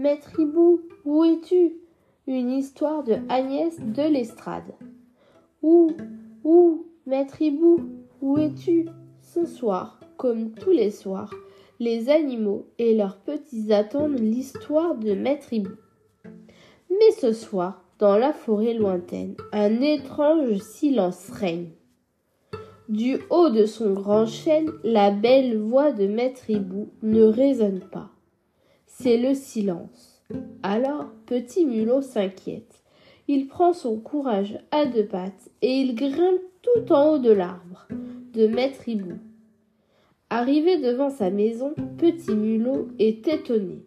Maître Hibou, où es-tu? Une histoire de Agnès de l'Estrade. Où Où Maître Hibou, où es-tu? Ce soir, comme tous les soirs, les animaux et leurs petits attendent l'histoire de Maître Hibou. Mais ce soir, dans la forêt lointaine, un étrange silence règne. Du haut de son grand chêne, la belle voix de Maître Hibou ne résonne pas. C'est le silence. Alors, Petit Mulot s'inquiète. Il prend son courage à deux pattes et il grimpe tout en haut de l'arbre de Maître Hibou. Arrivé devant sa maison, Petit Mulot est étonné.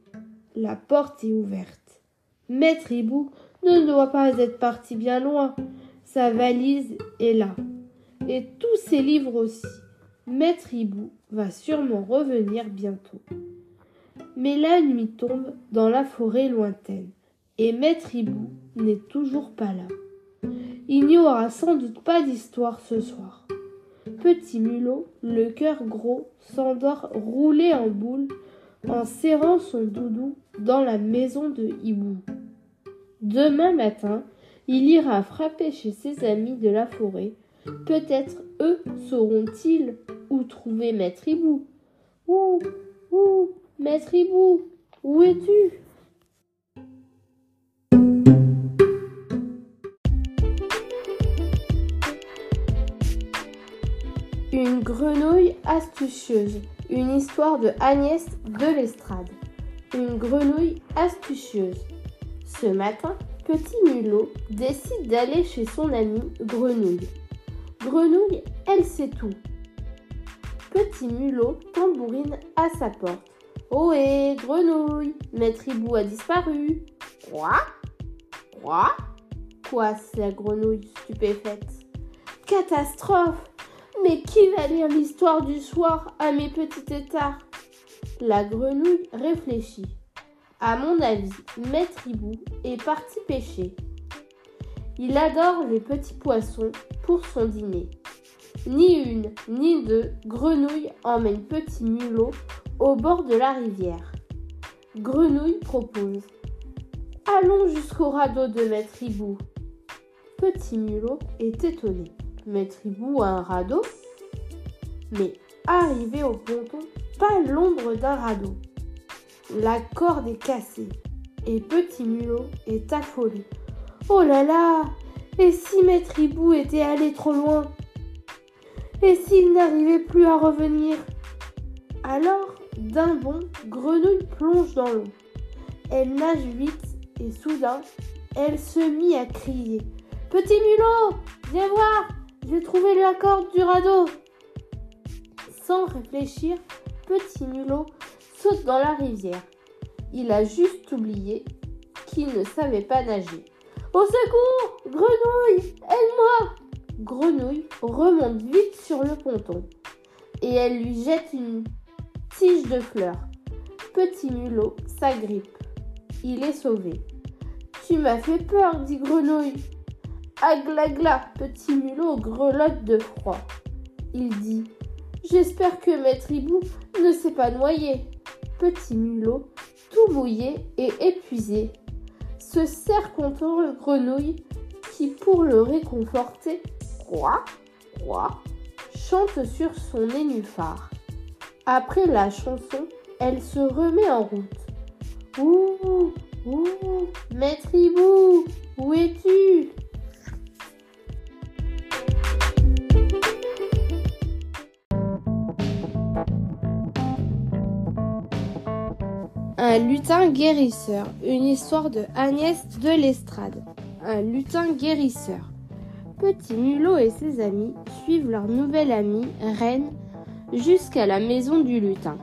La porte est ouverte. Maître Hibou ne doit pas être parti bien loin. Sa valise est là. Et tous ses livres aussi. Maître Hibou va sûrement revenir bientôt. Mais la nuit tombe dans la forêt lointaine, et Maître Hibou n'est toujours pas là. Il n'y aura sans doute pas d'histoire ce soir. Petit mulot, le cœur gros, s'endort roulé en boule en serrant son doudou dans la maison de Hibou. Demain matin, il ira frapper chez ses amis de la forêt. Peut-être eux sauront-ils où trouver Maître Hibou. Où Où Maître Hibou Où es-tu? Une grenouille astucieuse. Une histoire de Agnès de l'Estrade. Une grenouille astucieuse. Ce matin, Petit Mulot décide d'aller chez son amie Grenouille. Grenouille, elle sait tout. Petit Mulot tambourine à sa porte. Ohé, Grenouille, Maître Hibou a disparu. Quoi? Quoi? Quoi, c'est la grenouille stupéfaite? Catastrophe mais qui va lire l'histoire du soir à mes petits têtards La grenouille réfléchit. À mon avis, Maître Hibou est parti pêcher. Il adore les petits poissons pour son dîner. Ni une, ni deux grenouilles emmènent Petit Mulot au bord de la rivière. Grenouille propose. Allons jusqu'au radeau de Maître Hibou. Petit Mulot est étonné. Maître Hibou à un radeau Mais arrivé au ponton, pas l'ombre d'un radeau. La corde est cassée et Petit Mulot est affolé. Oh là là Et si Maître Hibou était allé trop loin? Et s'il n'arrivait plus à revenir? Alors, d'un bond, Grenouille plonge dans l'eau. Elle nage vite et soudain, elle se mit à crier. Petit mulot, viens voir, j'ai trouvé la corde du radeau. Sans réfléchir, Petit Mulot saute dans la rivière. Il a juste oublié qu'il ne savait pas nager. Au secours Grenouille Aide-moi Grenouille remonte vite sur le ponton et elle lui jette une tige de fleurs. Petit Mulot s'agrippe. Il est sauvé. Tu m'as fait peur, dit Grenouille. Aglagla, petit mulot grelotte de froid. Il dit J'espère que Maître Hibou ne s'est pas noyé. Petit mulot, tout mouillé et épuisé, se serre contre le grenouille qui, pour le réconforter, quoi, quoi, chante sur son nénuphar. Après la chanson, elle se remet en route. Ouh, ouh, Maître Hibou, où es-tu? Un lutin guérisseur. Une histoire de Agnès de l'Estrade. Un lutin guérisseur. Petit Mulot et ses amis suivent leur nouvelle amie, Reine, jusqu'à la maison du lutin.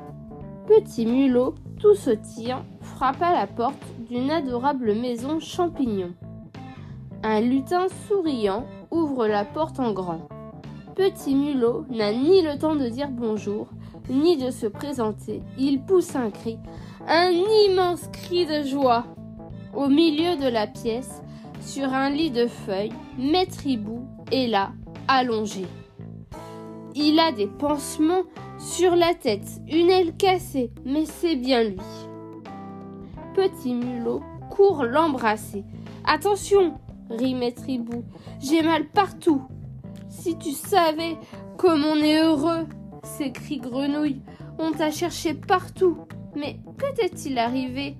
Petit Mulot, tout sautillant, frappe à la porte d'une adorable maison champignon. Un lutin souriant ouvre la porte en grand. Petit Mulot n'a ni le temps de dire bonjour, ni de se présenter. Il pousse un cri un immense cri de joie. Au milieu de la pièce, sur un lit de feuilles, Maître Hibou est là, allongé. Il a des pansements sur la tête, une aile cassée, mais c'est bien lui. Petit Mulot court l'embrasser. Attention, rit Maître Hibou, j'ai mal partout. Si tu savais comme on est heureux, s'écrie Grenouille, on t'a cherché partout. Mais que t'est-il arrivé?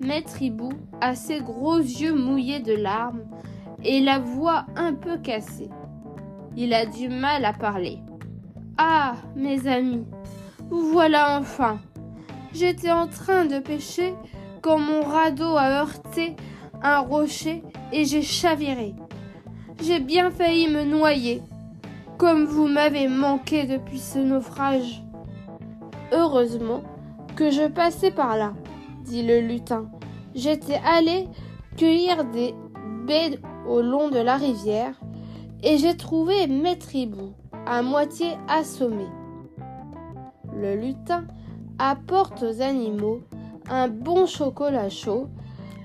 Maître Hibou a ses gros yeux mouillés de larmes et la voix un peu cassée. Il a du mal à parler. Ah, mes amis, vous voilà enfin. J'étais en train de pêcher quand mon radeau a heurté un rocher et j'ai chaviré. J'ai bien failli me noyer, comme vous m'avez manqué depuis ce naufrage. Heureusement que je passais par là, dit le lutin. J'étais allé cueillir des baies au long de la rivière et j'ai trouvé Maître Hibou à moitié assommé. Le lutin apporte aux animaux un bon chocolat chaud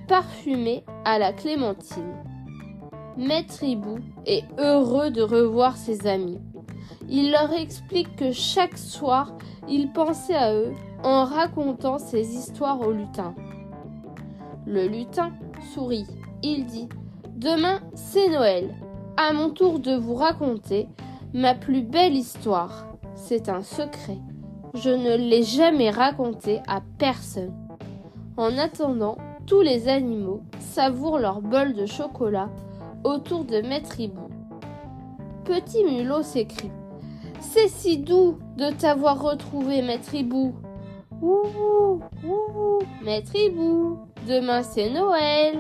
parfumé à la clémentine. Maître Hibou est heureux de revoir ses amis. Il leur explique que chaque soir, il pensait à eux en racontant ses histoires au lutin. Le lutin sourit. Il dit Demain, c'est Noël. À mon tour de vous raconter ma plus belle histoire. C'est un secret. Je ne l'ai jamais raconté à personne. En attendant, tous les animaux savourent leur bol de chocolat autour de Maître Hibou. Petit Mulot s'écrie C'est si doux de t'avoir retrouvé, Maître Hibou. Ouh, ouh, Maître Hibou, demain c'est Noël.